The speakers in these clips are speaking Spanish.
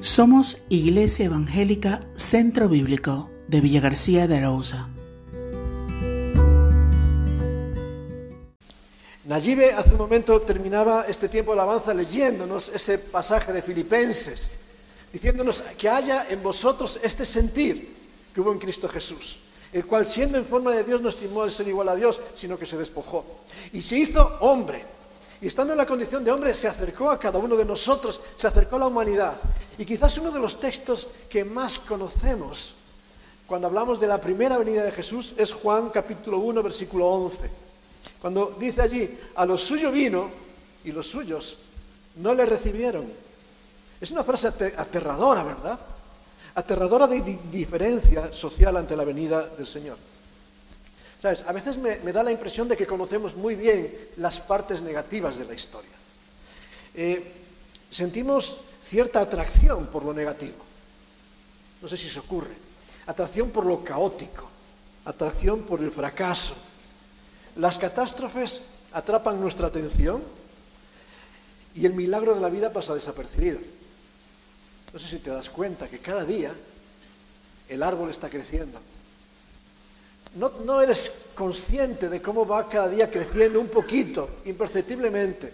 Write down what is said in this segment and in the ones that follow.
Somos Iglesia Evangélica Centro Bíblico de Villa García de Arauza. Nayibe hace un momento terminaba este tiempo de alabanza leyéndonos ese pasaje de Filipenses, diciéndonos que haya en vosotros este sentir que hubo en Cristo Jesús, el cual siendo en forma de Dios no estimó el ser igual a Dios, sino que se despojó. Y se hizo hombre. Y estando en la condición de hombre, se acercó a cada uno de nosotros, se acercó a la humanidad. Y quizás uno de los textos que más conocemos cuando hablamos de la primera venida de Jesús es Juan capítulo 1, versículo 11 cuando dice allí, a lo suyo vino y los suyos no le recibieron. Es una frase aterradora, ¿verdad? Aterradora de diferencia social ante la venida del Señor. ¿Sabes? A veces me, da la impresión de que conocemos muy bien las partes negativas de la historia. Eh, sentimos cierta atracción por lo negativo. No sé si se ocurre. Atracción por lo caótico, atracción por el fracaso, las catástrofes atrapan nuestra atención y el milagro de la vida pasa desapercibido. No sé si te das cuenta que cada día el árbol está creciendo. No, eres consciente de cómo va cada día creciendo un poquito, imperceptiblemente.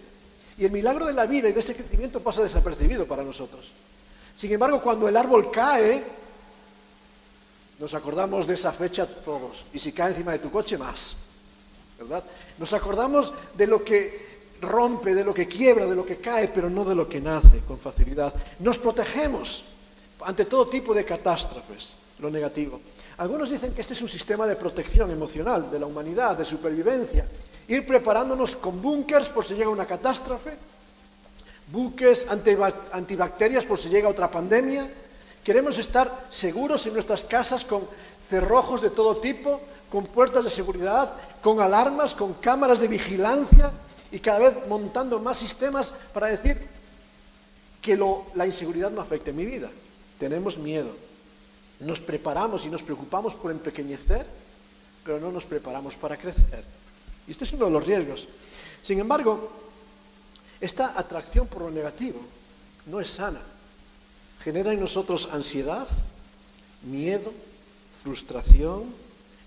Y el milagro de la vida y de ese crecimiento pasa desapercibido para nosotros. Sin embargo, cuando el árbol cae, nos acordamos de esa fecha todos. Y si cae encima de tu coche, más. ¿verdad? Nos acordamos de lo que rompe, de lo que quiebra, de lo que cae, pero no de lo que nace con facilidad. Nos protegemos ante todo tipo de catástrofes, lo negativo. Algunos dicen que este es un sistema de protección emocional de la humanidad, de supervivencia. Ir preparándonos con búnkers por si llega una catástrofe, buques antibacterias por si llega otra pandemia. Queremos estar seguros en nuestras casas con cerrojos de todo tipo, con puertas de seguridad, con alarmas, con cámaras de vigilancia y cada vez montando más sistemas para decir que la inseguridad no afecte mi vida. Tenemos miedo. Nos preparamos y nos preocupamos por empequeñecer, pero no nos preparamos para crecer. Y este es uno de los riesgos. Sin embargo, esta atracción por lo negativo no es sana. Genera en nosotros ansiedad, miedo, frustración,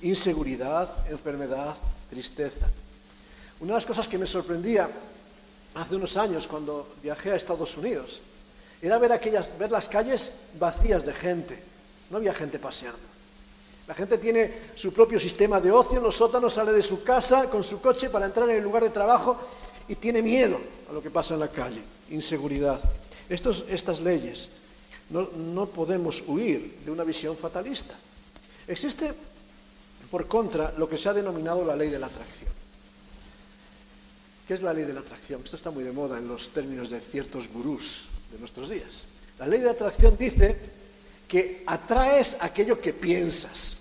inseguridad, enfermedad, tristeza. Una de las cosas que me sorprendía hace unos años cuando viajé a Estados Unidos era ver, aquellas, ver las calles vacías de gente. No había gente paseando. La gente tiene su propio sistema de ocio los sótanos, sale de su casa con su coche para entrar en el lugar de trabajo y tiene miedo a lo que pasa en la calle, inseguridad. Estos, estas leyes no, no podemos huir de una visión fatalista. Existe por contra, lo que se ha denominado la ley de la atracción. ¿Qué es la ley de la atracción? Esto está muy de moda en los términos de ciertos gurús de nuestros días. La ley de atracción dice que atraes aquello que piensas.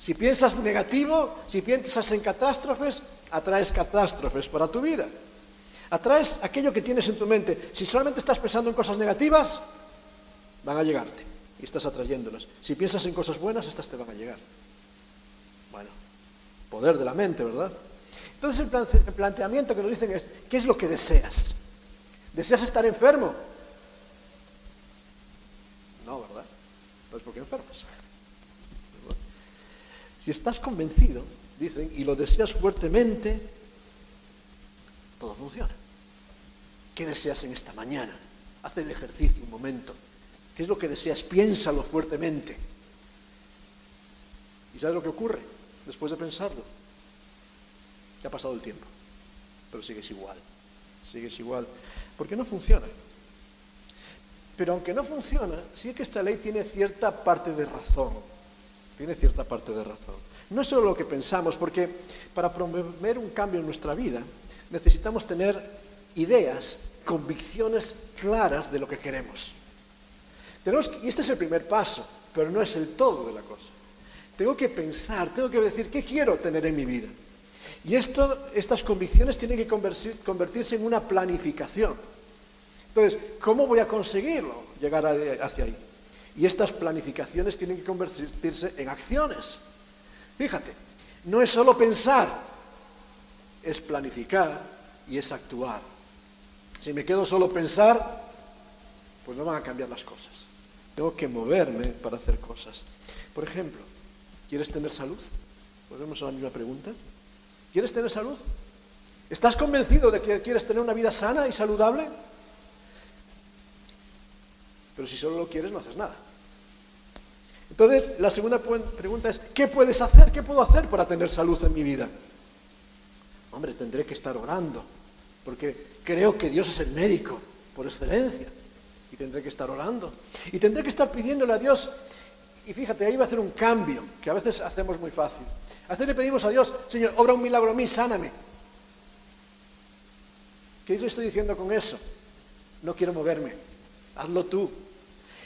Si piensas negativo, si piensas en catástrofes, atraes catástrofes para tu vida. Atraes aquello que tienes en tu mente. Si solamente estás pensando en cosas negativas, van a llegarte y estás atrayéndolas. Si piensas en cosas buenas, estas te van a llegar. Bueno, poder de la mente, ¿verdad? Entonces el, planteamiento que nos dicen es, ¿qué es lo que deseas? ¿Deseas estar enfermo? No, ¿verdad? Pues porque enfermas. Si estás convencido, dicen, y lo deseas fuertemente, todo funciona. ¿Qué deseas en esta mañana? Haz el ejercicio un momento. ¿Qué es lo que deseas? Piénsalo fuertemente. ¿Y sabes lo que ocurre? después de pensarlo. Ya ha pasado el tiempo, pero sigues igual, sigues igual, porque no funciona. Pero aunque no funciona, sí que esta ley tiene cierta parte de razón, tiene cierta parte de razón. No es solo lo que pensamos, porque para promover un cambio en nuestra vida necesitamos tener ideas, convicciones claras de lo que queremos. y este es el primer paso, pero no es el todo de la cosa. Tengo que pensar, tengo que decir qué quiero tener en mi vida. Y esto, estas convicciones tienen que convertirse en una planificación. Entonces, ¿cómo voy a conseguirlo? Llegar hacia ahí. Y estas planificaciones tienen que convertirse en acciones. Fíjate, no es solo pensar, es planificar y es actuar. Si me quedo solo pensar, pues no van a cambiar las cosas. Tengo que moverme para hacer cosas. Por ejemplo, ¿quieres tener salud? Volvemos a la misma pregunta. ¿Quieres tener salud? ¿Estás convencido de que quieres tener una vida sana y saludable? Pero si solo lo quieres, no haces nada. Entonces, la segunda pregunta es, ¿qué puedes hacer? ¿Qué puedo hacer para tener salud en mi vida? Hombre, tendré que estar orando, porque creo que Dios es el médico por excelencia, y tendré que estar orando. Y tendré que estar pidiéndole a Dios, y fíjate, ahí va a hacer un cambio, que a veces hacemos muy fácil. A veces le pedimos a Dios, Señor, obra un milagro a mí, sáname. ¿Qué le estoy diciendo con eso? No quiero moverme, hazlo tú.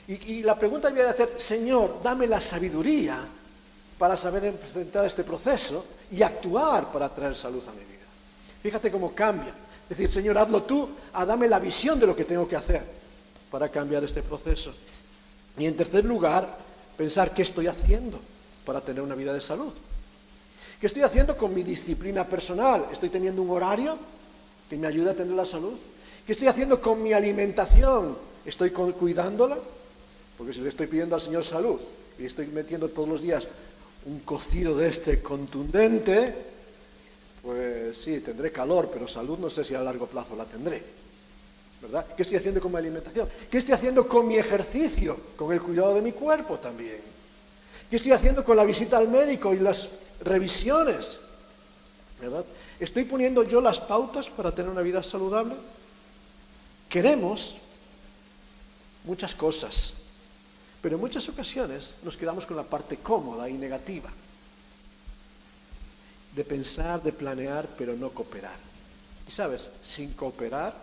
Y, la pregunta que voy a hacer, Señor, dame la sabiduría para saber enfrentar este proceso y actuar para traer salud a mi vida. Fíjate cómo cambia. Decir, Señor, hazlo tú, a dame la visión de lo que tengo que hacer para cambiar este proceso. Y en tercer lugar, pensar qué estoy haciendo para tener una vida de salud. ¿Qué estoy haciendo con mi disciplina personal? ¿Estoy teniendo un horario que me ayude a tener la salud? ¿Qué estoy haciendo con mi alimentación? ¿Estoy cuidándola? Porque si le estoy pidiendo al Señor salud y estoy metiendo todos los días un cocido de este contundente, pues sí, tendré calor, pero salud no sé si a largo plazo la tendré. ¿Verdad? ¿Qué estoy haciendo con mi alimentación? ¿Qué estoy haciendo con mi ejercicio? Con el cuidado de mi cuerpo también. ¿Qué estoy haciendo con la visita al médico y las revisiones? ¿Verdad? ¿Estoy poniendo yo las pautas para tener una vida saludable? Queremos muchas cosas, pero en muchas ocasiones nos quedamos con la parte cómoda y negativa de pensar, de planear, pero no cooperar. Y sabes, sin cooperar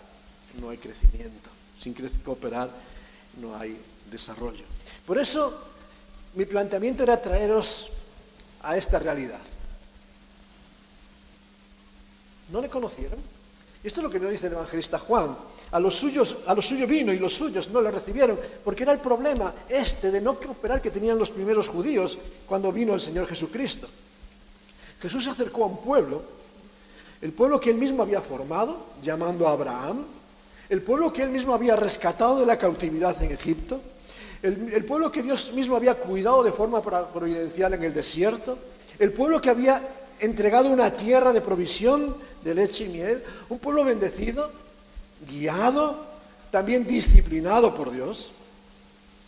no hay crecimiento, sin cooperar no hay desarrollo. Por eso mi planteamiento era traeros a esta realidad. ¿No le conocieron? Esto es lo que nos dice el evangelista Juan. A los suyos, a los suyos vino y los suyos no le recibieron, porque era el problema este de no cooperar que tenían los primeros judíos cuando vino el Señor Jesucristo. Jesús se acercó a un pueblo, el pueblo que él mismo había formado, llamando a Abraham, el pueblo que él mismo había rescatado de la cautividad en Egipto, el, el pueblo que Dios mismo había cuidado de forma providencial en el desierto, el pueblo que había entregado una tierra de provisión de leche y miel, un pueblo bendecido, guiado, también disciplinado por Dios,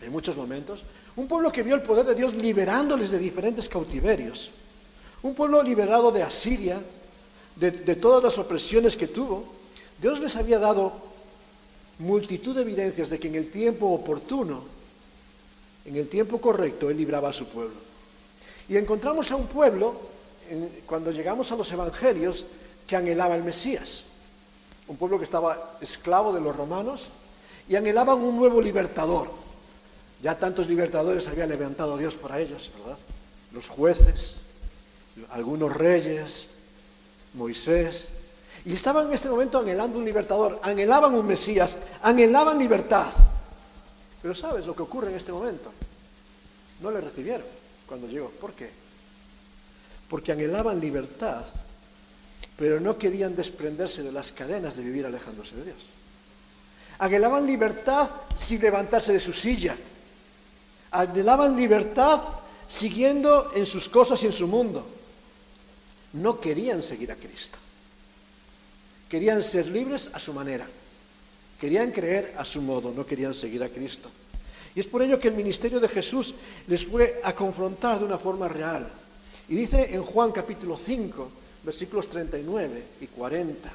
en muchos momentos, un pueblo que vio el poder de Dios liberándoles de diferentes cautiverios, un pueblo liberado de Asiria, de, todas las opresiones que tuvo. Dios les había dado multitud de evidencias de que en el tiempo oportuno, en el tiempo correcto, Él libraba a su pueblo. Y encontramos a un pueblo cuando llegamos a los evangelios, que anhelaba el Mesías. Un pueblo que estaba esclavo de los romanos y anhelaban un nuevo libertador. Ya tantos libertadores había levantado Dios para ellos, ¿verdad? Los jueces, algunos reyes, Moisés. Y estaban en este momento anhelando un libertador, anhelaban un Mesías, anhelaban libertad. Pero ¿sabes lo que ocurre en este momento? No le recibieron cuando llegó. ¿Por qué? porque anhelaban libertad, pero no querían desprenderse de las cadenas de vivir alejándose de Dios. Anhelaban libertad sin levantarse de su silla. Anhelaban libertad siguiendo en sus cosas y en su mundo. No querían seguir a Cristo. Querían ser libres a su manera. Querían creer a su modo, no querían seguir a Cristo. Y es por ello que el ministerio de Jesús les fue a confrontar de una forma real. Y dice en Juan capítulo 5, versículos 39 y 40,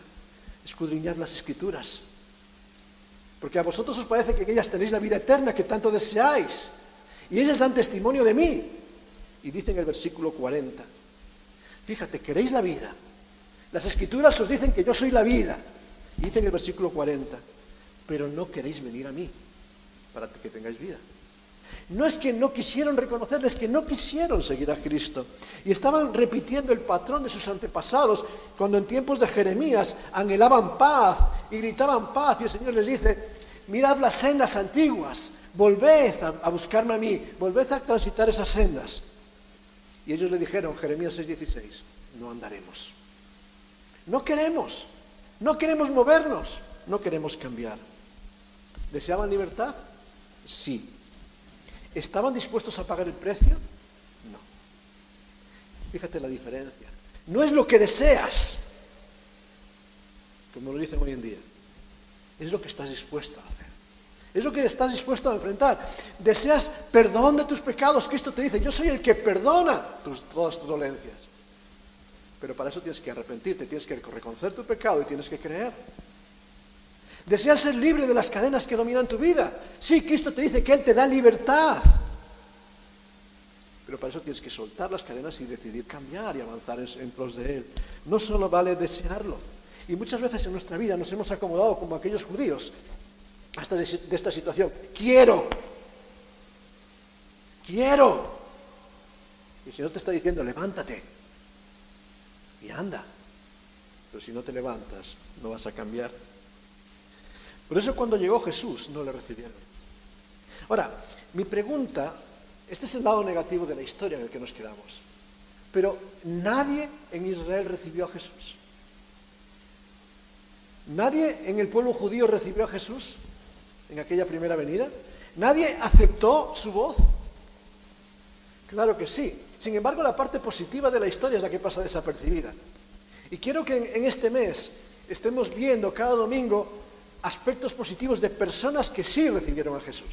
escudriñad las escrituras, porque a vosotros os parece que ellas tenéis la vida eterna que tanto deseáis, y ellas dan testimonio de mí. Y dice en el versículo 40, fíjate, queréis la vida. Las escrituras os dicen que yo soy la vida. Y dice en el versículo 40, pero no queréis venir a mí para que tengáis vida. No es que no quisieron reconocerles, que no quisieron seguir a Cristo. Y estaban repitiendo el patrón de sus antepasados, cuando en tiempos de Jeremías anhelaban paz y gritaban paz. Y el Señor les dice, mirad las sendas antiguas, volved a, buscarme a mí, volved a transitar esas sendas. Y ellos le dijeron, Jeremías 6:16, no andaremos. No queremos, no queremos movernos, no queremos cambiar. ¿Deseaban libertad? Sí. ¿Estaban dispuestos a pagar el precio? No. Fíjate la diferencia. No es lo que deseas, como lo dicen hoy en día. Es lo que estás dispuesto a hacer. Es lo que estás dispuesto a enfrentar. Deseas perdón de tus pecados. Cristo te dice, yo soy el que perdona todas tus dolencias. Pero para eso tienes que arrepentirte, tienes que reconocer tu pecado y tienes que creer. Deseas ser libre de las cadenas que dominan tu vida. Sí, Cristo te dice que Él te da libertad. Pero para eso tienes que soltar las cadenas y decidir cambiar y avanzar en, pos de Él. No solo vale desearlo. Y muchas veces en nuestra vida nos hemos acomodado como aquellos judíos hasta de, de esta situación. Quiero. Quiero. Y el Señor te está diciendo, levántate y anda. Pero si no te levantas, no vas a cambiar. Por eso cuando llegó Jesús no le recibieron. Ahora, mi pregunta, este es el lado negativo de la historia en el que nos quedamos, pero nadie en Israel recibió a Jesús. Nadie en el pueblo judío recibió a Jesús en aquella primera venida. Nadie aceptó su voz. Claro que sí. Sin embargo, la parte positiva de la historia es la que pasa desapercibida. Y quiero que en este mes estemos viendo cada domingo aspectos positivos de personas que sí recibieron a Jesús.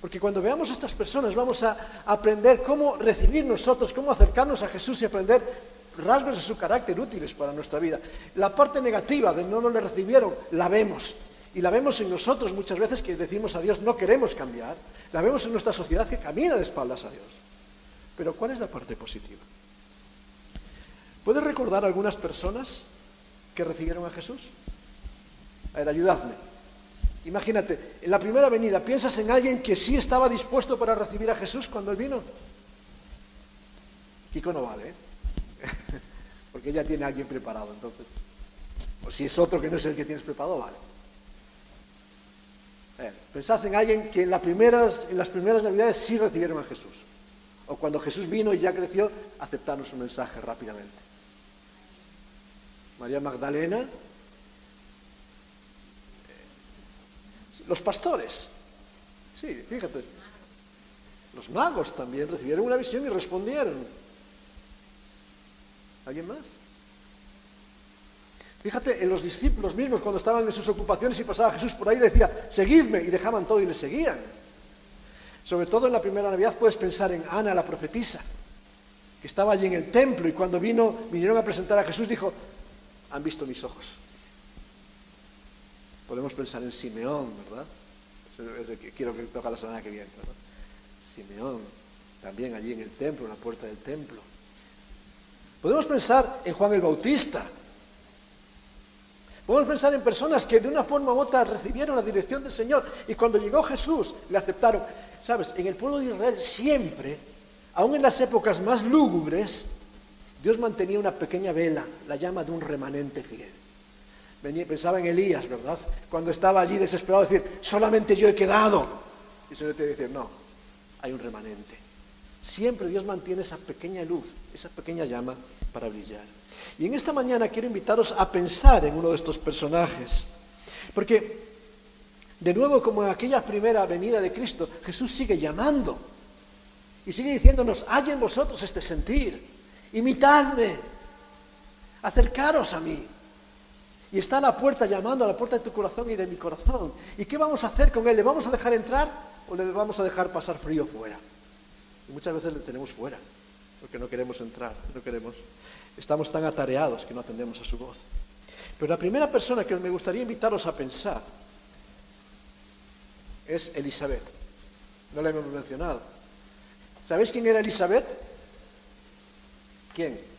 Porque cuando veamos a estas personas vamos a aprender cómo recibir nosotros, cómo acercarnos a Jesús y aprender rasgos de su carácter útiles para nuestra vida. La parte negativa de no, no le recibieron, la vemos. Y la vemos en nosotros muchas veces que decimos a Dios no queremos cambiar. La vemos en nuestra sociedad que camina de espaldas a Dios. Pero ¿cuál es la parte positiva? ¿Puedes recordar algunas personas que recibieron a Jesús? A ver, ayudadme. Imagínate, en la primera venida, ¿piensas en alguien que sí estaba dispuesto para recibir a Jesús cuando él vino? Kiko no vale, ¿eh? porque ya tiene a alguien preparado, entonces. O si es otro que no es el que tienes preparado, vale. pensad en alguien que en, las primeras, en las primeras navidades sí recibieron a Jesús. O cuando Jesús vino y ya creció, aceptaron su mensaje rápidamente. María Magdalena, Los pastores, sí, fíjate. Los magos también recibieron una visión y respondieron. ¿Alguien más? Fíjate, en los discípulos mismos, cuando estaban en sus ocupaciones y pasaba Jesús por ahí, le decía, seguidme, y dejaban todo y le seguían. Sobre todo en la primera Navidad puedes pensar en Ana, la profetisa, que estaba allí en el templo y cuando vino, vinieron a presentar a Jesús, dijo, han visto mis ojos. Podemos pensar en Simeón, ¿verdad? quiero que toca la semana que viene, ¿verdad? Simeón, también allí en el templo, en la puerta del templo. Podemos pensar en Juan el Bautista. Podemos pensar en personas que de una forma u otra recibieron la dirección del Señor y cuando llegó Jesús le aceptaron. Sabes, en el pueblo de Israel siempre, aun en las épocas más lúgubres, Dios mantenía una pequeña vela, la llama de un remanente fiel pensaba en Elías, ¿verdad? Cuando estaba allí desesperado, decir, solamente yo he quedado. Y el Señor te dice, no, hay un remanente. Siempre Dios mantiene esa pequeña luz, esa pequeña llama para brillar. Y en esta mañana quiero invitaros a pensar en uno de estos personajes. Porque, de nuevo, como en aquella primera venida de Cristo, Jesús sigue llamando. Y sigue diciéndonos, hay en vosotros este sentir. Imitadme. Acercaros a mí. Y está a la puerta llamando a la puerta de tu corazón y de mi corazón. ¿Y qué vamos a hacer con él? ¿Le vamos a dejar entrar o le vamos a dejar pasar frío fuera? Y muchas veces le tenemos fuera, porque no queremos entrar, no queremos. Estamos tan atareados que no atendemos a su voz. Pero la primera persona que me gustaría invitaros a pensar es Elizabeth. No la hemos mencionado. ¿Sabéis quién era Elizabeth? ¿Quién?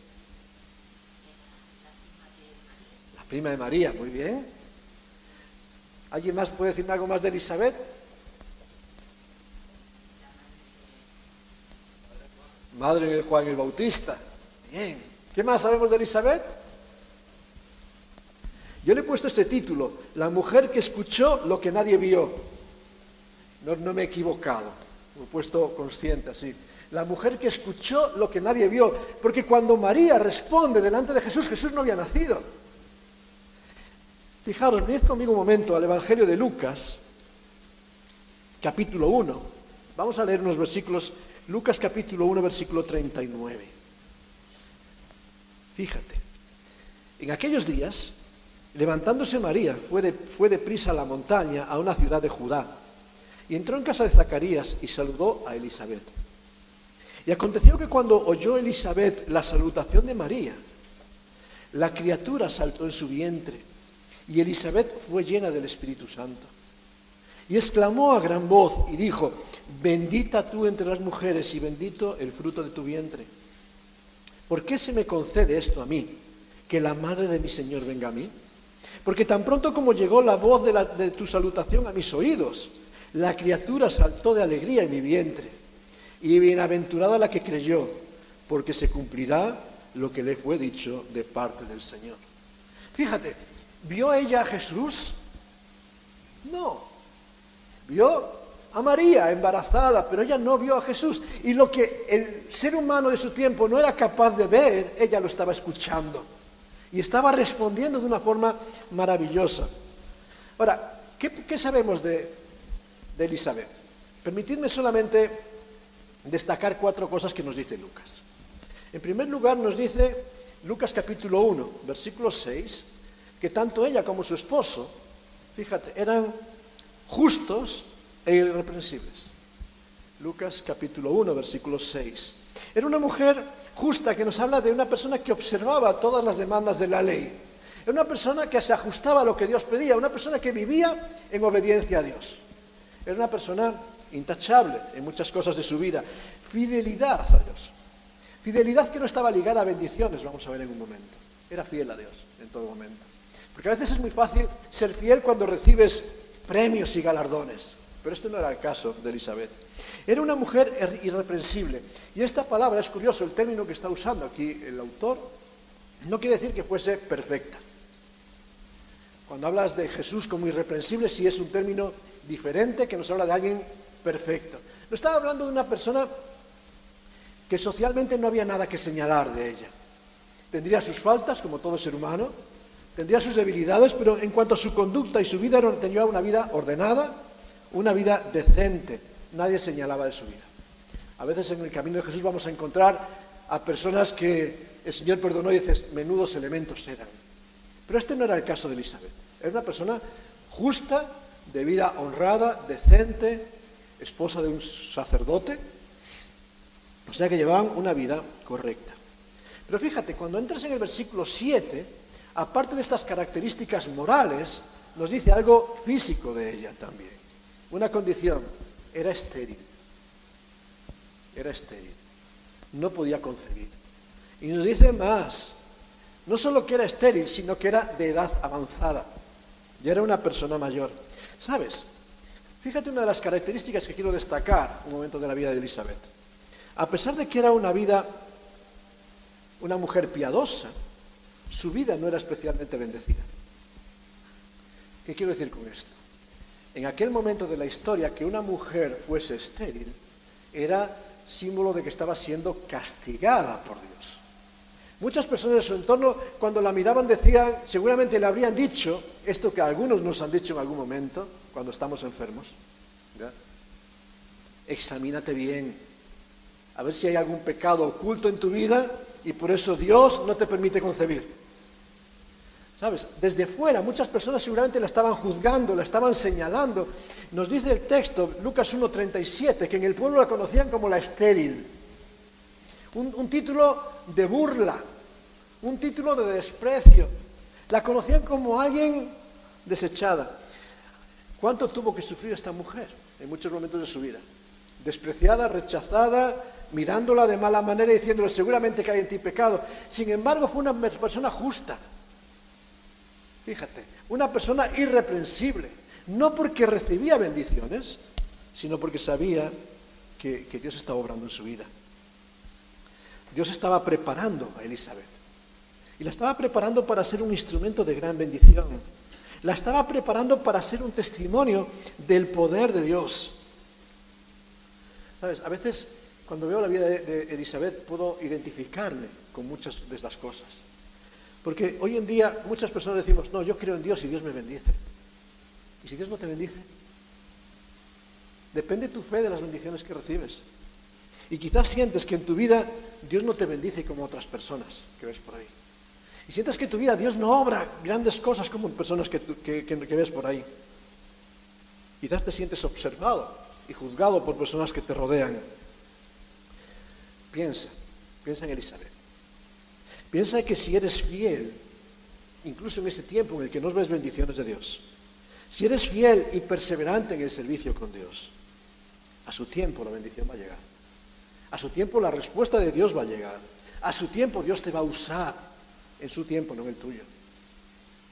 Prima de María, muy bien. ¿Alguien más puede decirme algo más de Elizabeth? Madre de Juan el Bautista. Bien. ¿Qué más sabemos de Elizabeth? Yo le he puesto este título, La mujer que escuchó lo que nadie vio. No, no me he equivocado, lo he puesto consciente así. La mujer que escuchó lo que nadie vio. Porque cuando María responde delante de Jesús, Jesús no había nacido. Fijaros, venid conmigo un momento al Evangelio de Lucas, capítulo 1. Vamos a leer unos versículos, Lucas capítulo 1, versículo 39. Fíjate, en aquellos días, levantándose María, fue, de, fue deprisa a la montaña, a una ciudad de Judá, y entró en casa de Zacarías y saludó a Elizabeth. Y aconteció que cuando oyó Elizabeth la salutación de María, la criatura saltó en su vientre, y Elizabeth fue llena del Espíritu Santo. Y exclamó a gran voz y dijo, bendita tú entre las mujeres y bendito el fruto de tu vientre. ¿Por qué se me concede esto a mí, que la madre de mi Señor venga a mí? Porque tan pronto como llegó la voz de, de tu salutación a mis oídos, la criatura saltó de alegría en mi vientre. Y bienaventurada la que creyó, porque se cumplirá lo que le fue dicho de parte del Señor. Fíjate, ¿vio ella a Jesús? No. Vio a María embarazada, pero ella no vio a Jesús. Y lo que el ser humano de su tiempo no era capaz de ver, ella lo estaba escuchando. Y estaba respondiendo de una forma maravillosa. Ahora, ¿qué, sabemos de, de Elizabeth? Permitidme solamente destacar cuatro cosas que nos dice Lucas. En primer lugar, nos dice Lucas capítulo 1, versículo 6, que tanto ella como su esposo, fíjate, eran justos e irreprensibles. Lucas capítulo 1, versículo 6. Era una mujer justa que nos habla de una persona que observaba todas las demandas de la ley. Era una persona que se ajustaba a lo que Dios pedía, una persona que vivía en obediencia a Dios. Era una persona intachable en muchas cosas de su vida. Fidelidad a Dios. Fidelidad que no estaba ligada a bendiciones, vamos a ver en un momento. Era fiel a Dios en todo momento. Porque a veces es muy fácil ser fiel cuando recibes premios y galardones. Pero esto no era el caso de Elizabeth. Era una mujer er, irreprensible. Y esta palabra es curioso, el término que está usando aquí el autor no quiere decir que fuese perfecta. Cuando hablas de Jesús como irreprensible, sí es un término diferente que nos habla de alguien perfecto. No estaba hablando de una persona que socialmente no había nada que señalar de ella. Tendría sus faltas, como todo ser humano, tendría sus debilidades, pero en cuanto a su conducta y su vida, tenía una vida ordenada, una vida decente. Nadie señalaba de su vida. A veces en el camino de Jesús vamos a encontrar a personas que el Señor perdonó y dices, menudos elementos eran. Pero este no era el caso de Elizabeth. Era una persona justa, de vida honrada, decente, esposa de un sacerdote, o sea que llevaban una vida correcta. Pero fíjate, cuando entras en el versículo 7, aparte de estas características morales, nos dice algo físico de ella también. Una condición, era estéril. Era estéril. No podía concebir. Y nos dice más, no solo que era estéril, sino que era de edad avanzada. Ya era una persona mayor. ¿Sabes? Fíjate una de las características que quiero destacar un momento de la vida de Elizabeth. A pesar de que era una vida, una mujer piadosa, su vida no era especialmente bendecida. ¿Qué quiero decir con esto? En aquel momento de la historia que una mujer fuese estéril era símbolo de que estaba siendo castigada por Dios. Muchas personas de su entorno, cuando la miraban, decían, seguramente le habrían dicho esto que algunos nos han dicho en algún momento, cuando estamos enfermos. Examínate bien, a ver si hay algún pecado oculto en tu vida y por eso Dios no te permite concebir. Desde fuera muchas personas seguramente la estaban juzgando, la estaban señalando. Nos dice el texto, Lucas 1.37, que en el pueblo la conocían como la estéril. un título de burla, un título de desprecio. La conocían como alguien desechada. ¿Cuánto tuvo que sufrir esta mujer en muchos momentos de su vida? Despreciada, rechazada, mirándola de mala manera y diciéndole seguramente que hay en ti pecado. Sin embargo, fue una persona justa. Fíjate, una persona irreprensible. No porque recibía bendiciones, sino porque sabía que, Dios estaba obrando en su vida. Dios estaba preparando a Elizabeth. Y la estaba preparando para ser un instrumento de gran bendición. La estaba preparando para ser un testimonio del poder de Dios. Sabes, a veces cuando veo la vida de, Elizabeth puedo identificarme con muchas de estas cosas. Porque hoy en día muchas personas decimos, no, yo creo en Dios y Dios me bendice. ¿Y si Dios no te bendice? Depende tu fe de las bendiciones que recibes. Y quizás sientes que en tu vida Dios no te bendice como otras personas que ves por ahí. Y sientes que en tu vida Dios no obra grandes cosas como en personas que, que ves por ahí. Quizás te sientes observado y juzgado por personas que te rodean. Piensa, piensa en Elizabeth. Piensa que si eres fiel, incluso en ese tiempo en el que no ves bendiciones de Dios, si eres fiel y perseverante en el servicio con Dios, a su tiempo la bendición va a llegar. A su tiempo la respuesta de Dios va a llegar. A su tiempo Dios te va a usar. En su tiempo, no en el tuyo.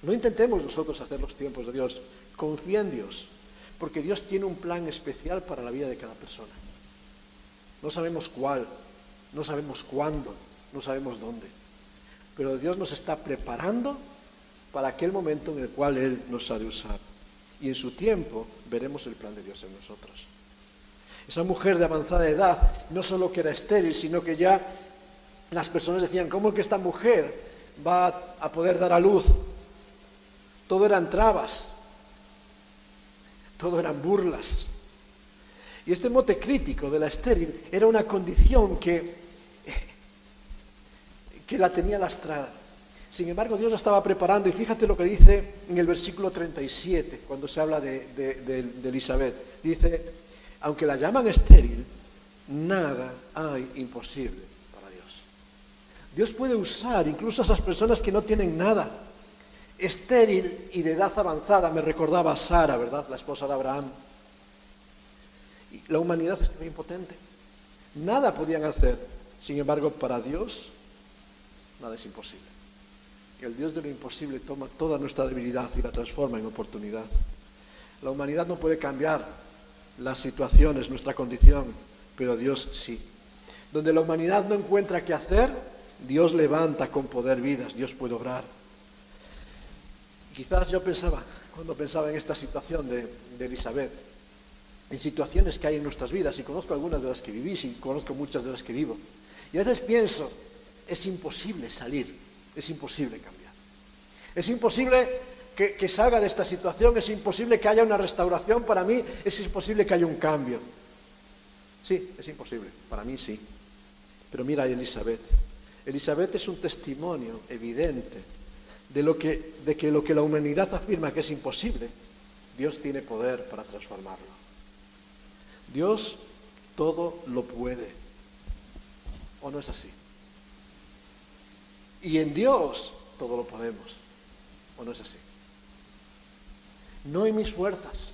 No intentemos nosotros hacer los tiempos de Dios. Confía en Dios. Porque Dios tiene un plan especial para la vida de cada persona. No sabemos cuál, no sabemos cuándo, no sabemos dónde. Pero Dios nos está preparando para aquel momento en el cual Él nos ha de usar. Y en su tiempo veremos el plan de Dios en nosotros. Esa mujer de avanzada edad, no solo que era estéril, sino que ya las personas decían, ¿cómo que esta mujer va a poder dar a luz? Todo eran trabas, todo eran burlas. Y este mote crítico de la estéril era una condición que, que la tenía lastrada. Sin embargo, Dios la estaba preparando y fíjate lo que dice en el versículo 37, cuando se habla de, de Elizabeth. Dice, aunque la llaman estéril, nada hay imposible para Dios. Dios puede usar incluso a esas personas que no tienen nada. Estéril y de edad avanzada, me recordaba a Sara, ¿verdad? La esposa de Abraham. La humanidad estaba impotente. Nada podían hacer. Sin embargo, para Dios, nada es imposible. El Dios de lo imposible toma toda nuestra debilidad y la transforma en oportunidad. La humanidad no puede cambiar las situaciones, nuestra condición, pero Dios sí. Donde la humanidad no encuentra qué hacer, Dios levanta con poder vidas, Dios puede obrar. Quizás yo pensaba, cuando pensaba en esta situación de, de Elizabeth, en situaciones que hay en nuestras vidas, y conozco algunas de las que viví, y conozco muchas de las que vivo, y a veces pienso, es imposible salir, es imposible cambiar. Es imposible que, salga de esta situación, es imposible que haya una restauración, para mí es imposible que haya un cambio. Sí, es imposible, para mí sí. Pero mira a Elizabeth. Elizabeth es un testimonio evidente de, lo que, de que lo que la humanidad afirma que es imposible, Dios tiene poder para transformarlo. Dios todo lo puede. ¿O no es así? Y en Dios todo lo podemos. ¿O no es así? no en mis fuerzas,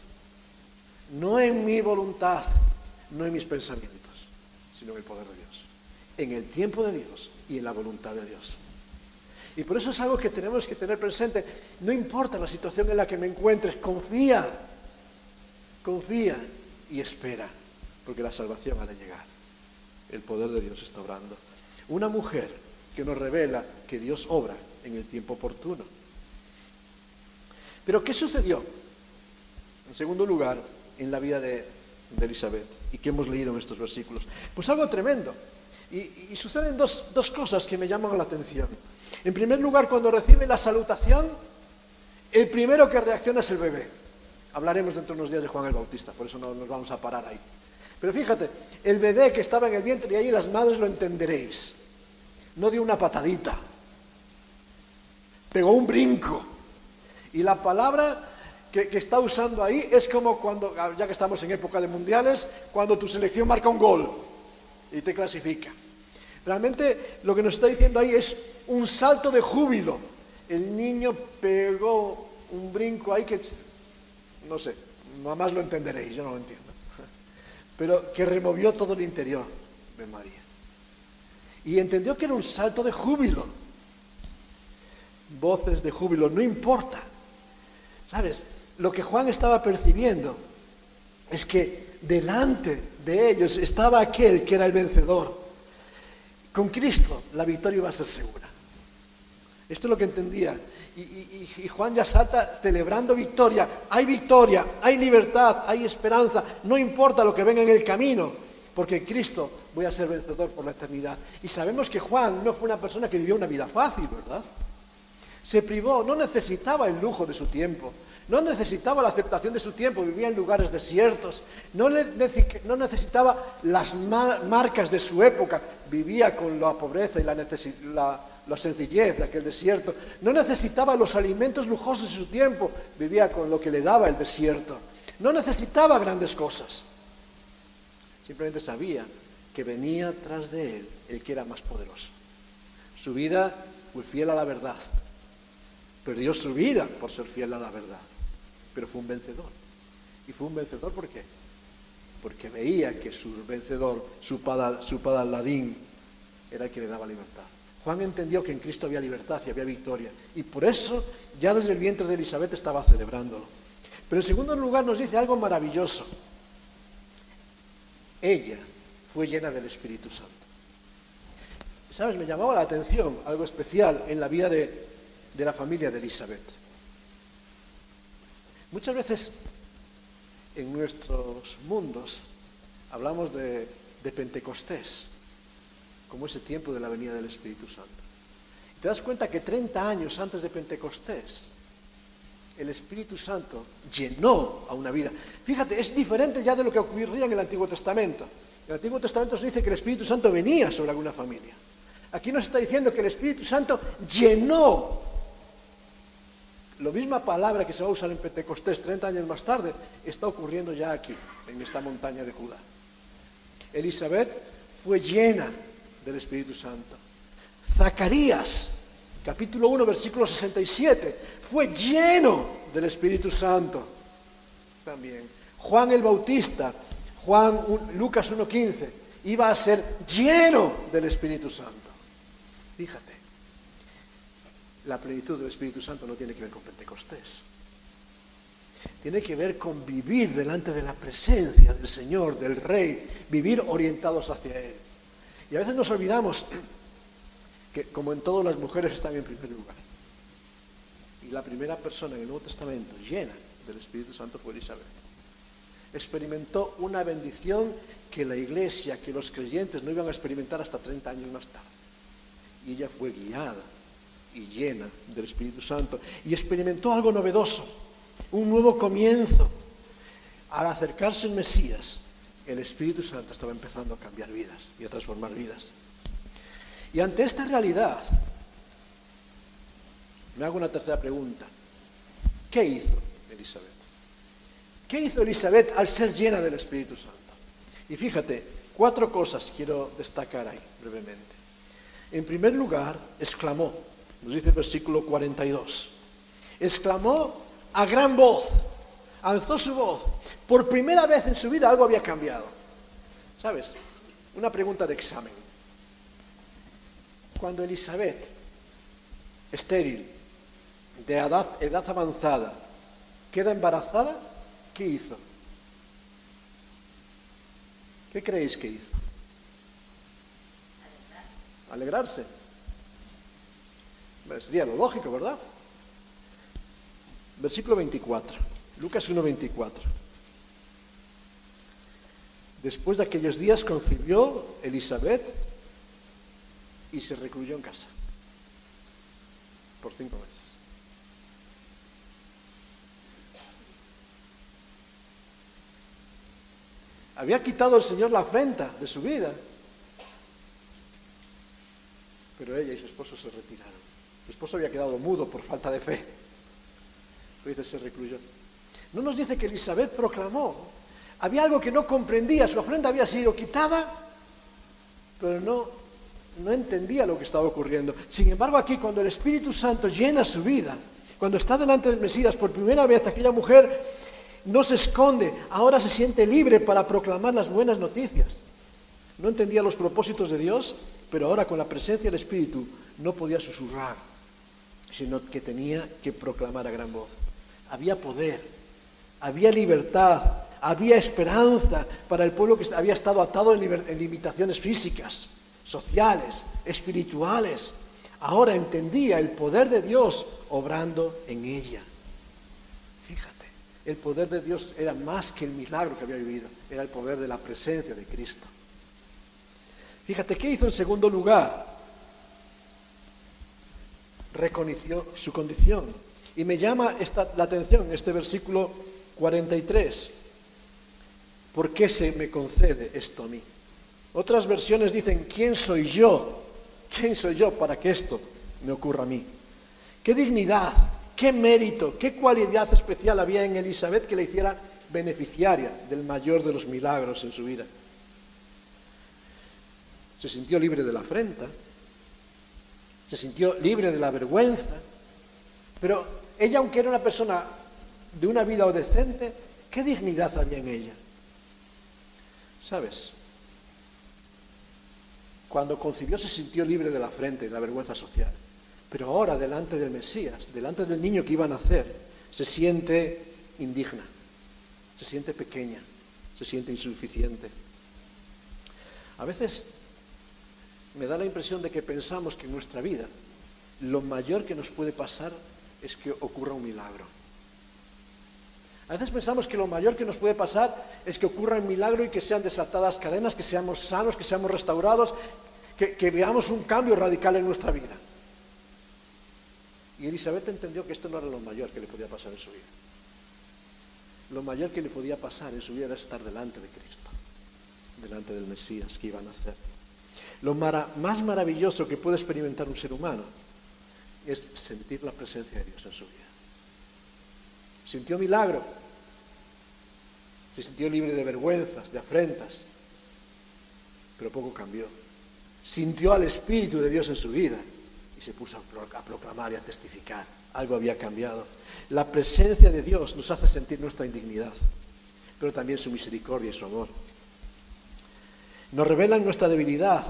no en mi voluntad, no en mis pensamientos, sino en el poder de Dios, en el tiempo de Dios y en la voluntad de Dios. Y por eso es algo que tenemos que tener presente. No importa la situación en la que me encuentres, confía, confía y espera, porque la salvación ha de llegar. El poder de Dios está obrando. Una mujer que nos revela que Dios obra en el tiempo oportuno. Pero ¿qué sucedió? En segundo lugar, en la vida de, Elizabeth y que hemos leído en estos versículos. Pues algo tremendo. Y, suceden dos, cosas que me llaman la atención. En primer lugar, cuando recibe la salutación, el primero que reacciona es el bebé. Hablaremos dentro de unos días de Juan el Bautista, por eso no nos vamos a parar ahí. Pero fíjate, el bebé que estaba en el vientre y ahí las madres lo entenderéis. No dio una patadita, pegó un brinco. Y la palabra que, está usando ahí es como cuando, ya que estamos en época de mundiales, cuando tu selección marca un gol y te clasifica. Realmente lo que nos está diciendo ahí es un salto de júbilo. El niño pegó un brinco ahí que, no sé, más lo entenderéis, yo no lo entiendo. Pero que removió todo el interior de María. Y entendió que era un salto de júbilo. Voces de júbilo, no importa. ¿Sabes? Lo que Juan estaba percibiendo es que delante de ellos estaba aquel que era el vencedor. Con Cristo la victoria iba a ser segura. Esto es lo que entendía. Y, Juan ya salta celebrando victoria. Hay victoria, hay libertad, hay esperanza. No importa lo que venga en el camino, porque Cristo voy a ser vencedor por la eternidad. Y sabemos que Juan no fue una persona que vivió una vida fácil, ¿verdad? Se privó, no necesitaba el lujo de su tiempo, No necesitaba la aceptación de su tiempo, vivía en lugares desiertos. No, necesitaba las marcas de su época, vivía con la pobreza y la, la sencillez de aquel desierto. No necesitaba los alimentos lujosos de su tiempo, vivía con lo que le daba el desierto. No necesitaba grandes cosas. Simplemente sabía que venía tras de él el que era más poderoso. Su vida fue fiel a la verdad. Perdió su vida por ser fiel a la verdad pero fue un vencedor. ¿Y fue un vencedor por qué? Porque veía que su vencedor, su, padal, era el que le daba libertad. Juan entendió que en Cristo había libertad y había victoria. Y por eso ya desde el vientre de Elizabeth estaba celebrándolo. Pero en segundo lugar nos dice algo maravilloso. Ella fue llena del Espíritu Santo. ¿Sabes? Me llamaba la atención algo especial en la vida de, de la familia de Elizabeth. Muchas veces en nuestros mundos hablamos de, Pentecostés, como ese tiempo de la venida del Espíritu Santo. Y te das cuenta que 30 años antes de Pentecostés, el Espíritu Santo llenó a una vida. Fíjate, es diferente ya de lo que ocurría en el Antiguo Testamento. El Antiguo Testamento se dice que el Espíritu Santo venía sobre alguna familia. Aquí nos está diciendo que el Espíritu Santo llenó la misma palabra que se va a usar en Pentecostés 30 años más tarde está ocurriendo ya aquí, en esta montaña de Judá. Elizabeth fue llena del Espíritu Santo. Zacarías, capítulo 1, versículo 67, fue lleno del Espíritu Santo. También. Juan el Bautista, Juan Lucas 1.15, iba a ser lleno del Espíritu Santo. Fíjate la plenitud del Espíritu Santo no tiene que ver con Pentecostés. Tiene que ver con vivir delante de la presencia del Señor, del Rey, vivir orientados hacia Él. Y a veces nos olvidamos que, como en todas las mujeres, están en primer lugar. Y la primera persona en el Nuevo Testamento llena del Espíritu Santo fue Elizabeth. Experimentó una bendición que la iglesia, que los creyentes no iban a experimentar hasta 30 años más tarde. Y ella fue guiada y llena del Espíritu Santo y experimentó algo novedoso, un nuevo comienzo. Al acercarse el Mesías, el Espíritu Santo estaba empezando a cambiar vidas y a transformar vidas. Y ante esta realidad, me hago una tercera pregunta. ¿Qué hizo Elizabeth? ¿Qué hizo Elizabeth al ser llena del Espíritu Santo? Y fíjate, cuatro cosas quiero destacar ahí brevemente. En primer lugar, exclamó, nos dice el versículo 42. Exclamó a gran voz, alzó su voz. Por primera vez en su vida algo había cambiado. ¿Sabes? Una pregunta de examen. Cuando Elizabeth, estéril, de edad, edad avanzada, queda embarazada, ¿qué hizo? ¿Qué creéis que hizo? Alegrarse. Sería lo lógico, ¿verdad? Versículo 24, Lucas 1:24. Después de aquellos días concibió Elizabeth y se recluyó en casa por cinco meses. Había quitado el Señor la afrenta de su vida, pero ella y su esposo se retiraron. Su esposo había quedado mudo por falta de fe. Entonces se recluyó. No nos dice que Elizabeth proclamó. Había algo que no comprendía. Su ofrenda había sido quitada, pero no, no entendía lo que estaba ocurriendo. Sin embargo, aquí cuando el Espíritu Santo llena su vida, cuando está delante del Mesías por primera vez, aquella mujer no se esconde, ahora se siente libre para proclamar las buenas noticias. No entendía los propósitos de Dios, pero ahora con la presencia del Espíritu no podía susurrar sino que tenía que proclamar a gran voz. Había poder, había libertad, había esperanza para el pueblo que había estado atado en, limitaciones físicas, sociales, espirituales. Ahora entendía el poder de Dios obrando en ella. Fíjate, el poder de Dios era más que el milagro que había vivido, era el poder de la presencia de Cristo. Fíjate, ¿qué hizo en segundo lugar? reconoció su condición Y me llama la atención este versículo 43. ¿Por qué se me concede esto a mí? Otras versiones dicen, ¿quién soy yo? ¿Quién soy yo para que esto me ocurra a mí? ¿Qué dignidad, qué mérito, qué cualidad especial había en Elizabeth que le hiciera beneficiaria del mayor de los milagros en su vida? Se sintió libre de la afrenta, se sintió libre de la vergüenza, pero ella, aunque era una persona de una vida decente, ¿qué dignidad había en ella? ¿Sabes? Cuando concibió se sintió libre de la afrenta y de la vergüenza social. Pero ahora, delante del Mesías, delante del niño que iba a nacer, se siente indigna, se siente pequeña, se siente insuficiente. A veces me da la impresión de que pensamos que en nuestra vida lo mayor que nos puede pasar es que ocurra un milagro. A veces pensamos que lo mayor que nos puede pasar es que ocurra un milagro y que sean desatadas cadenas, que seamos sanos, que seamos restaurados, que, que veamos un cambio radical en nuestra vida. Y Elizabeth entendió que esto no era lo mayor que le podía pasar en su vida. Lo mayor que le podía pasar en su vida era estar delante de Cristo, delante del Mesías que iba a nacer. Lo más maravilloso que puede experimentar un ser humano es sentir la presencia de Dios en su vida. Sintió milagro, se sintió libre de vergüenzas, de afrentas, pero poco cambió. Sintió al Espíritu de Dios en su vida y se puso a proclamar y a testificar. Algo había cambiado. La presencia de Dios nos hace sentir nuestra indignidad, pero también su misericordia y su amor. Nos revela nuestra debilidad,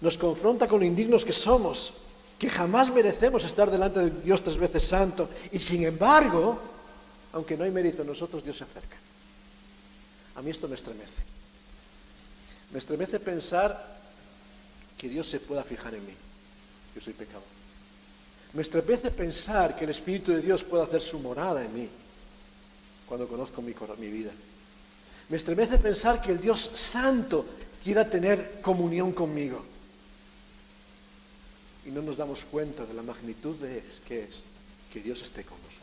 nos confronta con lo indignos que somos, que jamás merecemos estar delante de Dios tres veces santo, y sin embargo, aunque no hay mérito en nosotros, Dios se acerca. A mí esto me estremece. Me estremece pensar que Dios se pueda fijar en mí yo soy pecador. Me estremece pensar que el Espíritu de Dios pueda hacer su morada en mí cuando conozco mi, mi vida. Me estremece pensar que el Dios Santo quiera tener comunión conmigo. Y no nos damos cuenta de la magnitud de que es que Dios esté con nosotros.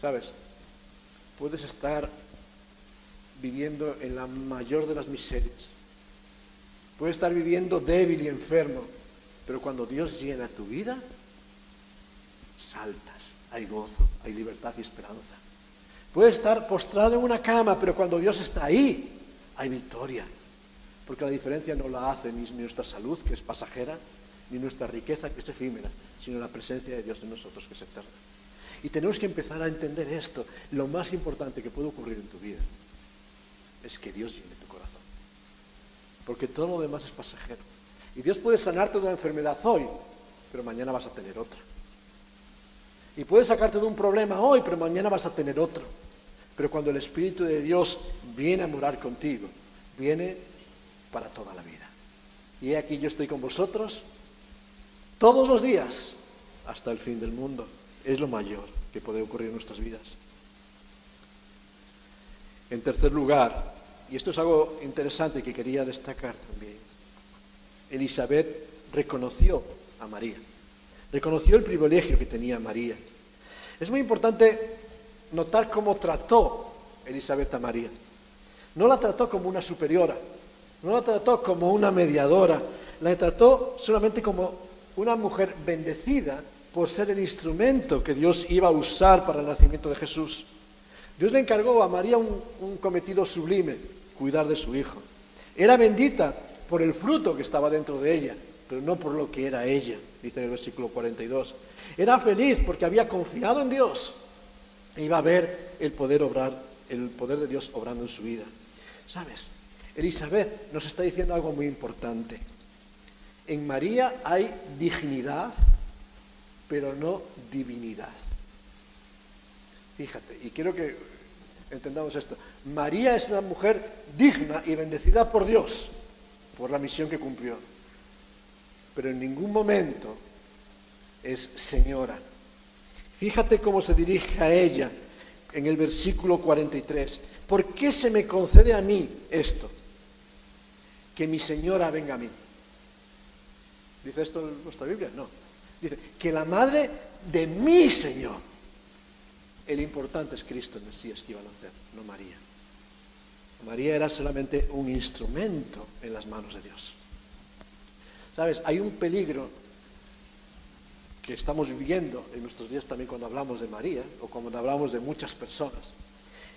¿Sabes? Puedes estar viviendo en la mayor de las miserias. Puedes estar viviendo débil y enfermo. Pero cuando Dios llena tu vida, saltas, hay gozo, hay libertad y esperanza. Puedes estar postrado en una cama, pero cuando Dios está ahí, hay victoria. Porque la diferencia no la hace ni nuestra salud, que es pasajera, ni nuestra riqueza, que es efímera, sino la presencia de Dios en nosotros, que es eterna. Y tenemos que empezar a entender esto. Lo más importante que puede ocurrir en tu vida es que Dios llene tu corazón. Porque todo lo demás es pasajero. Y Dios puede sanarte de una enfermedad hoy, pero mañana vas a tener otra. Y puede sacarte de un problema hoy, pero mañana vas a tener otro. Pero cuando el Espíritu de Dios viene a morar contigo, viene para toda la vida. Y aquí yo estoy con vosotros todos los días hasta el fin del mundo. Es lo mayor que puede ocurrir en nuestras vidas. En tercer lugar, y esto es algo interesante que quería destacar también, Elizabeth reconoció a María, reconoció el privilegio que tenía María. Es muy importante notar cómo trató Elizabeth a María. No la trató como una superiora, no la trató como una mediadora, la trató solamente como una mujer bendecida por ser el instrumento que Dios iba a usar para el nacimiento de Jesús. Dios le encargó a María un, un cometido sublime, cuidar de su hijo. Era bendita por el fruto que estaba dentro de ella, pero no por lo que era ella, dice en el versículo 42. Era feliz porque había confiado en Dios e iba a ver el poder obrar, el poder de Dios obrando en su vida. ¿Sabes? Elizabeth nos está diciendo algo muy importante. En María hay dignidad, pero no divinidad. Fíjate, y quiero que entendamos esto. María es una mujer digna y bendecida por Dios por la misión que cumplió. Pero en ningún momento es señora. Fíjate cómo se dirige a ella en el versículo 43. ¿Por qué se me concede a mí esto? Que mi señora venga a mí. ¿Dice esto en nuestra Biblia? No. Dice, que la madre de mi Señor. El importante es Cristo, el Mesías que iba a nacer, no María. María era solamente un instrumento en las manos de Dios. Sabes, hay un peligro que estamos viviendo en nuestros días también cuando hablamos de María o cuando hablamos de muchas personas.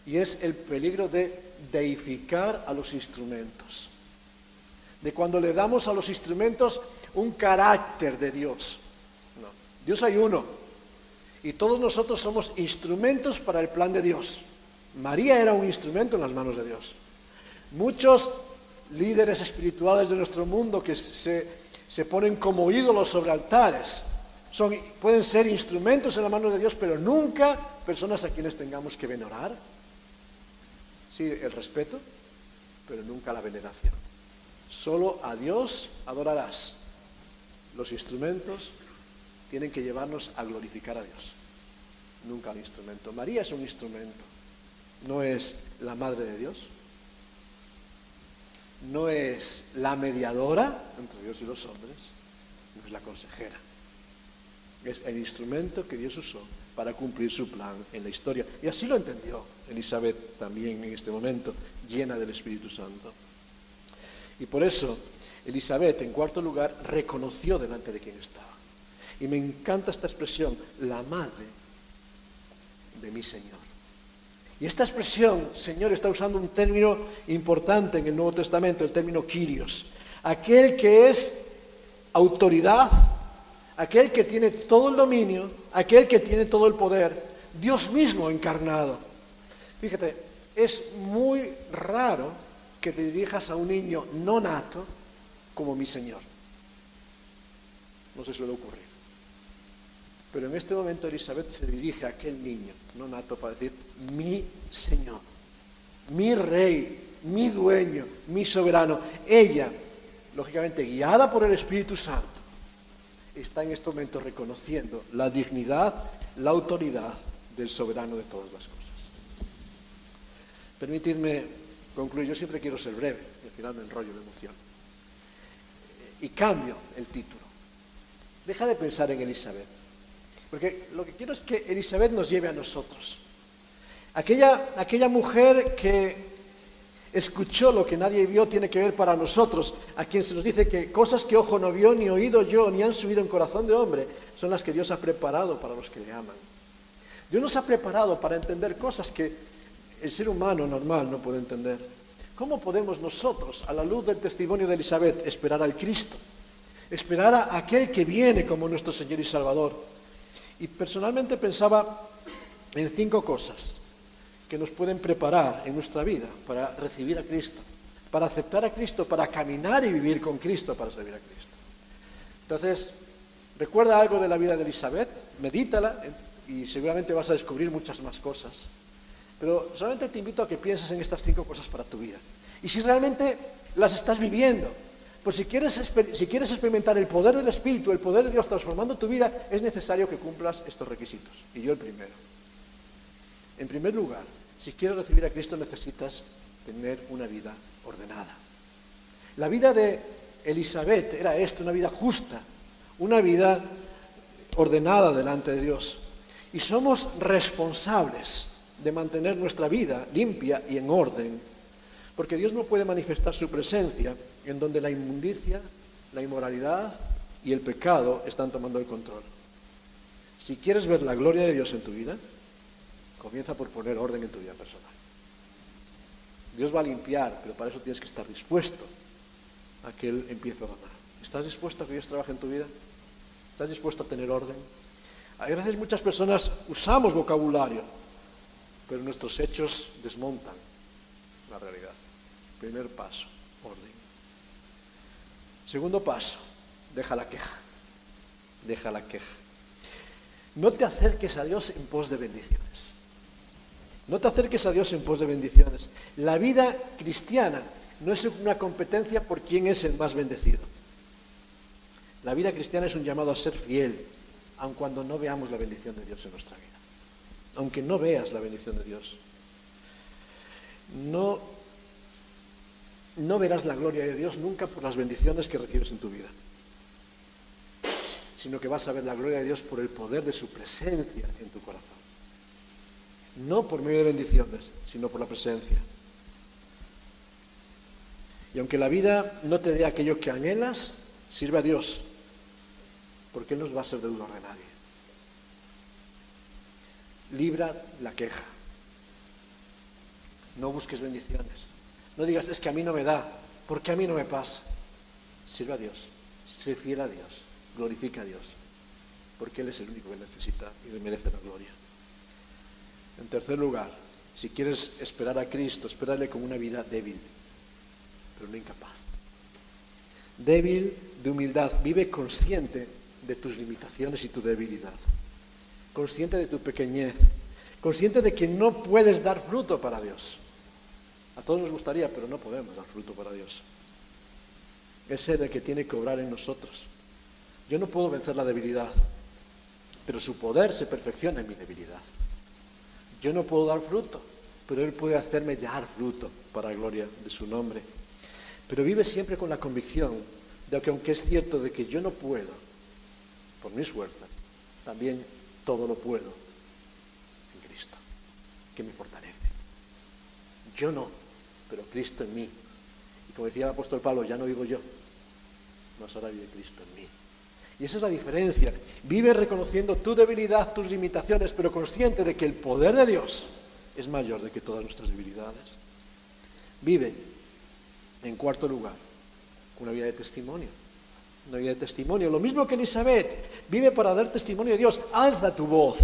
Y es el peligro de deificar a los instrumentos. De cuando le damos a los instrumentos un carácter de Dios. No, Dios hay uno. Y todos nosotros somos instrumentos para el plan de Dios. María era un instrumento en las manos de Dios. Muchos líderes espirituales de nuestro mundo que se, se ponen como ídolos sobre altares son, pueden ser instrumentos en las manos de Dios, pero nunca personas a quienes tengamos que venerar. Sí, el respeto, pero nunca la veneración. Solo a Dios adorarás. Los instrumentos tienen que llevarnos a glorificar a Dios, nunca al instrumento. María es un instrumento, no es la Madre de Dios, no es la mediadora entre Dios y los hombres, no es la consejera. Es el instrumento que Dios usó para cumplir su plan en la historia. Y así lo entendió Elizabeth también en este momento, llena del Espíritu Santo. Y por eso Elizabeth, en cuarto lugar, reconoció delante de quien estaba. Y me encanta esta expresión, la madre de mi Señor. Y esta expresión, Señor, está usando un término importante en el Nuevo Testamento, el término Kyrios. Aquel que es autoridad, aquel que tiene todo el dominio, aquel que tiene todo el poder, Dios mismo encarnado. Fíjate, es muy raro que te dirijas a un niño no nato como mi Señor. No se suele ocurrir. Pero en este momento Elizabeth se dirige a aquel niño no nato para decir, mi Señor, mi Rey, mi dueño, mi soberano. Ella, lógicamente guiada por el Espíritu Santo, está en este momento reconociendo la dignidad, la autoridad del soberano de todas las cosas. Permitidme concluir, yo siempre quiero ser breve, y al final me enrollo de emoción. Y cambio el título. Deja de pensar en Elizabeth, porque lo que quiero es que Elizabeth nos lleve a nosotros. Aquella, aquella mujer que escuchó lo que nadie vio tiene que ver para nosotros, a quien se nos dice que cosas que ojo no vio, ni oído yo, ni han subido en corazón de hombre, son las que Dios ha preparado para los que le aman. Dios nos ha preparado para entender cosas que el ser humano normal no puede entender. ¿Cómo podemos nosotros, a la luz del testimonio de Elizabeth, esperar al Cristo? Esperar a aquel que viene como nuestro Señor y Salvador. Y personalmente pensaba en cinco cosas que nos pueden preparar en nuestra vida para recibir a Cristo, para aceptar a Cristo, para caminar y vivir con Cristo, para servir a Cristo. Entonces, recuerda algo de la vida de Elizabeth, medítala y seguramente vas a descubrir muchas más cosas. Pero solamente te invito a que pienses en estas cinco cosas para tu vida. Y si realmente las estás viviendo, pues si quieres, experimentar el poder del Espíritu, el poder de Dios transformando tu vida, es necesario que cumplas estos requisitos. Y yo el primero. En primer lugar, si quieres recibir a Cristo necesitas tener una vida ordenada. La vida de Elizabeth era esto, una vida justa, una vida ordenada delante de Dios. Y somos responsables de mantener nuestra vida limpia y en orden, porque Dios no puede manifestar su presencia en donde la inmundicia, la inmoralidad y el pecado están tomando el control. Si quieres ver la gloria de Dios en tu vida, Comienza por poner orden en tu vida personal. Dios va a limpiar, pero para eso tienes que estar dispuesto a que Él empiece a ganar. ¿Estás dispuesto a que Dios trabaje en tu vida? ¿Estás dispuesto a tener orden? A veces muchas personas usamos vocabulario, pero nuestros hechos desmontan la realidad. Primer paso. Segundo paso, deja la queja. Deja la queja. No te acerques a Dios en pos de bendiciones. No te acerques a Dios en pos de bendiciones. La vida cristiana no es una competencia por quién es el más bendecido. La vida cristiana es un llamado a ser fiel, aun cuando no veamos la bendición de Dios en nuestra vida. Aunque no veas la bendición de Dios. No, no verás la gloria de Dios nunca por las bendiciones que recibes en tu vida. sino que vas a ver la gloria de Dios por el poder de su presencia en tu corazón. No por medio de bendiciones, sino por la presencia. Y aunque la vida no te dé aquello que anhelas, sirve a Dios, porque Él nos va a ser deudor de nadie. Libra la queja. No busques bendiciones. No digas, es que a mí no me da, porque a mí no me pasa. Sirve a Dios, sé fiel a Dios, glorifica a Dios, porque Él es el único que necesita y le merece la gloria. En tercer lugar, si quieres esperar a Cristo, espérale con una vida débil, pero no incapaz. Débil de humildad, vive consciente de tus limitaciones y tu debilidad, consciente de tu pequeñez, consciente de que no puedes dar fruto para Dios. A todos nos gustaría, pero no podemos dar fruto para Dios. Es el que tiene que obrar en nosotros. Yo no puedo vencer la debilidad, pero su poder se perfecciona en mi debilidad. Yo no puedo dar fruto, pero Él puede hacerme dar fruto para la gloria de su nombre. Pero vive siempre con la convicción de que aunque es cierto de que yo no puedo, por mi esfuerzo, también todo lo puedo en Cristo, que me fortalece. Yo no, pero Cristo en mí. Y como decía el apóstol Pablo, ya no digo yo, más ahora vive Cristo en mí. Y esa es la diferencia. Vive reconociendo tu debilidad, tus limitaciones, pero consciente de que el poder de Dios es mayor de que todas nuestras debilidades. Vive, en cuarto lugar, una vida de testimonio. Una vida de testimonio. Lo mismo que Elizabeth. Vive para dar testimonio de Dios. Alza tu voz.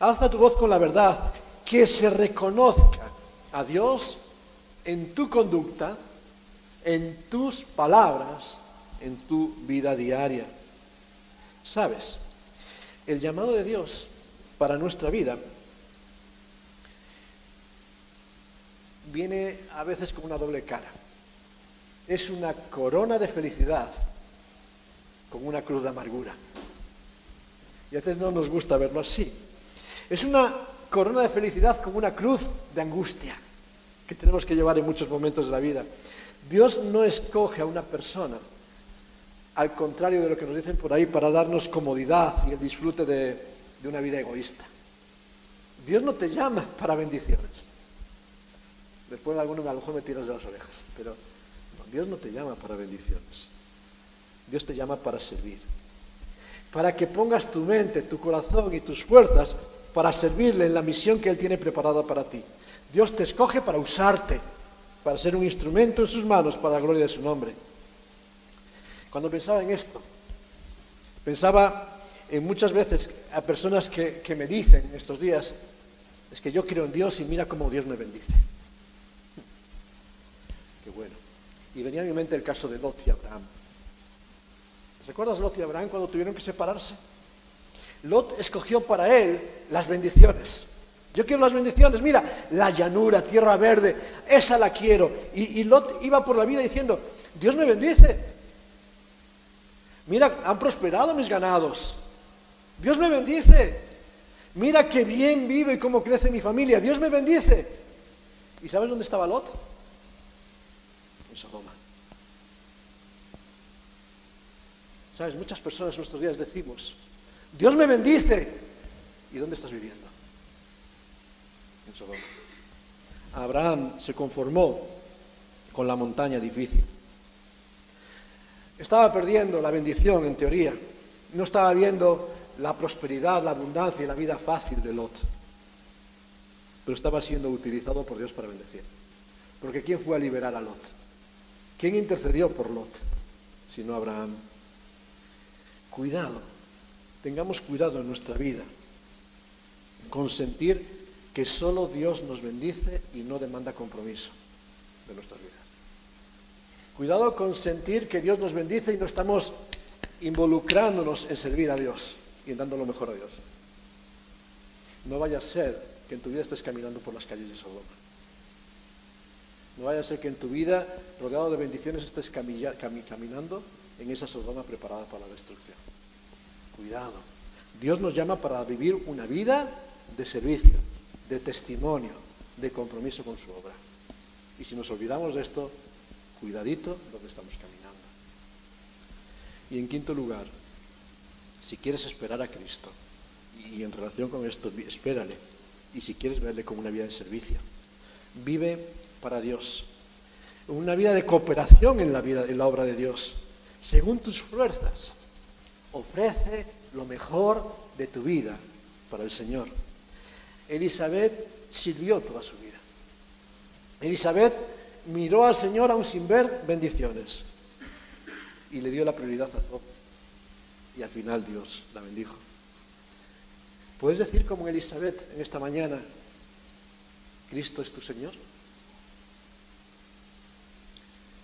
Alza tu voz con la verdad. Que se reconozca a Dios en tu conducta, en tus palabras, en tu vida diaria. ¿Sabes? El llamado de Dios para nuestra vida viene a veces con una doble cara. Es una corona de felicidad con una cruz de amargura. Y a veces no nos gusta verlo así. Es una corona de felicidad con una cruz de angustia que tenemos que llevar en muchos momentos de la vida. Dios no escoge a una persona, al contrario de lo que nos dicen por ahí, para darnos comodidad y el disfrute de, una vida egoísta. Dios no te llama para bendiciones. Después alguno a lo mejor me tiras de las orejas, pero Dios no te llama para bendiciones. Dios te llama para servir. Para que pongas tu mente, tu corazón y tus fuerzas para servirle en la misión que Él tiene preparada para ti. Dios te escoge para usarte, para ser un instrumento en sus manos para la gloria de su nombre. Cuando pensaba en esto, pensaba en muchas veces a personas que, me dicen estos días, es que yo creo en Dios y mira cómo Dios me bendice. Qué bueno. Y venía a mi mente el caso de Lot y Abraham. ¿Recuerdas Lot y Abraham cuando tuvieron que separarse? Lot escogió para él las bendiciones. Yo quiero las bendiciones. Mira, la llanura, tierra verde, esa la quiero. Y, Lot iba por la vida diciendo, Dios me bendice. Mira, han prosperado mis ganados. Dios me bendice. Mira qué bien vive y cómo crece mi familia. Dios me bendice. ¿Y sabes dónde estaba Lot? En Sodoma. ¿Sabes? Muchas personas en nuestros días decimos, Dios me bendice. ¿Y dónde estás viviendo? Abraham se conformó con la montaña difícil. Estaba perdiendo la bendición, en teoría. No estaba viendo la prosperidad, la abundancia y la vida fácil de Lot. Pero estaba siendo utilizado por Dios para bendecir. Porque ¿quién fue a liberar a Lot? ¿Quién intercedió por Lot? Sino Abraham. Cuidado. Tengamos cuidado en nuestra vida. Consentir que solo Dios nos bendice y no demanda compromiso de nuestras vidas. Cuidado con sentir que Dios nos bendice y no estamos involucrándonos en servir a Dios y en dando lo mejor a Dios. No vaya a ser que en tu vida estés caminando por las calles de Sodoma. No vaya a ser que en tu vida, rodeado de bendiciones, estés caminando en esa Sodoma preparada para la destrucción. Cuidado. Dios nos llama para vivir una vida de servicio, de testimonio, de compromiso con su obra. Y si nos olvidamos de esto, cuidadito donde estamos caminando. Y en quinto lugar, si quieres esperar a Cristo, y en relación con esto, espérale, y si quieres verle como una vida de servicio, vive para Dios, una vida de cooperación en la, vida, en la obra de Dios, según tus fuerzas. Ofrece lo mejor de tu vida para el Señor. Elizabeth sirvió toda su vida. Elizabeth miró al Señor aún sin ver bendiciones y le dio la prioridad a todo. Y al final Dios la bendijo. ¿Puedes decir como Elizabeth en esta mañana, Cristo es tu Señor?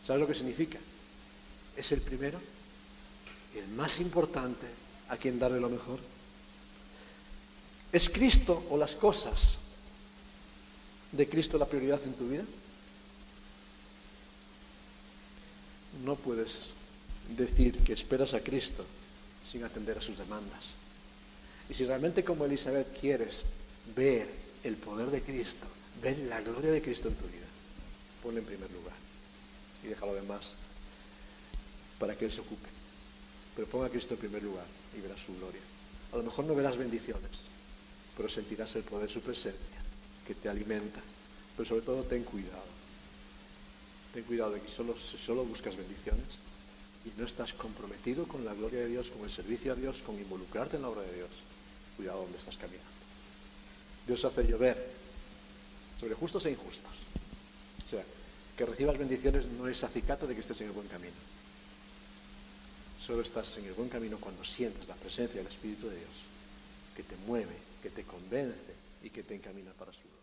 ¿Sabes lo que significa? Es el primero el más importante a quien darle lo mejor. ¿Es Cristo o las cosas de Cristo la prioridad en tu vida? No puedes decir que esperas a Cristo sin atender a sus demandas. Y si realmente como Elizabeth quieres ver el poder de Cristo, ver la gloria de Cristo en tu vida, ponle en primer lugar y deja lo demás para que Él se ocupe. Pero ponga a Cristo en primer lugar y verás su gloria. A lo mejor no verás bendiciones, pero sentirás el poder de su presencia que te alimenta. Pero sobre todo ten cuidado. Ten cuidado de que solo, solo buscas bendiciones y no estás comprometido con la gloria de Dios, con el servicio a Dios, con involucrarte en la obra de Dios. Cuidado donde estás caminando. Dios hace llover sobre justos e injustos. O sea, que recibas bendiciones no es acicate de que estés en el buen camino. Solo estás en el buen camino cuando sientes la presencia del Espíritu de Dios, que te mueve, que te convence y que te encamina para su gloria.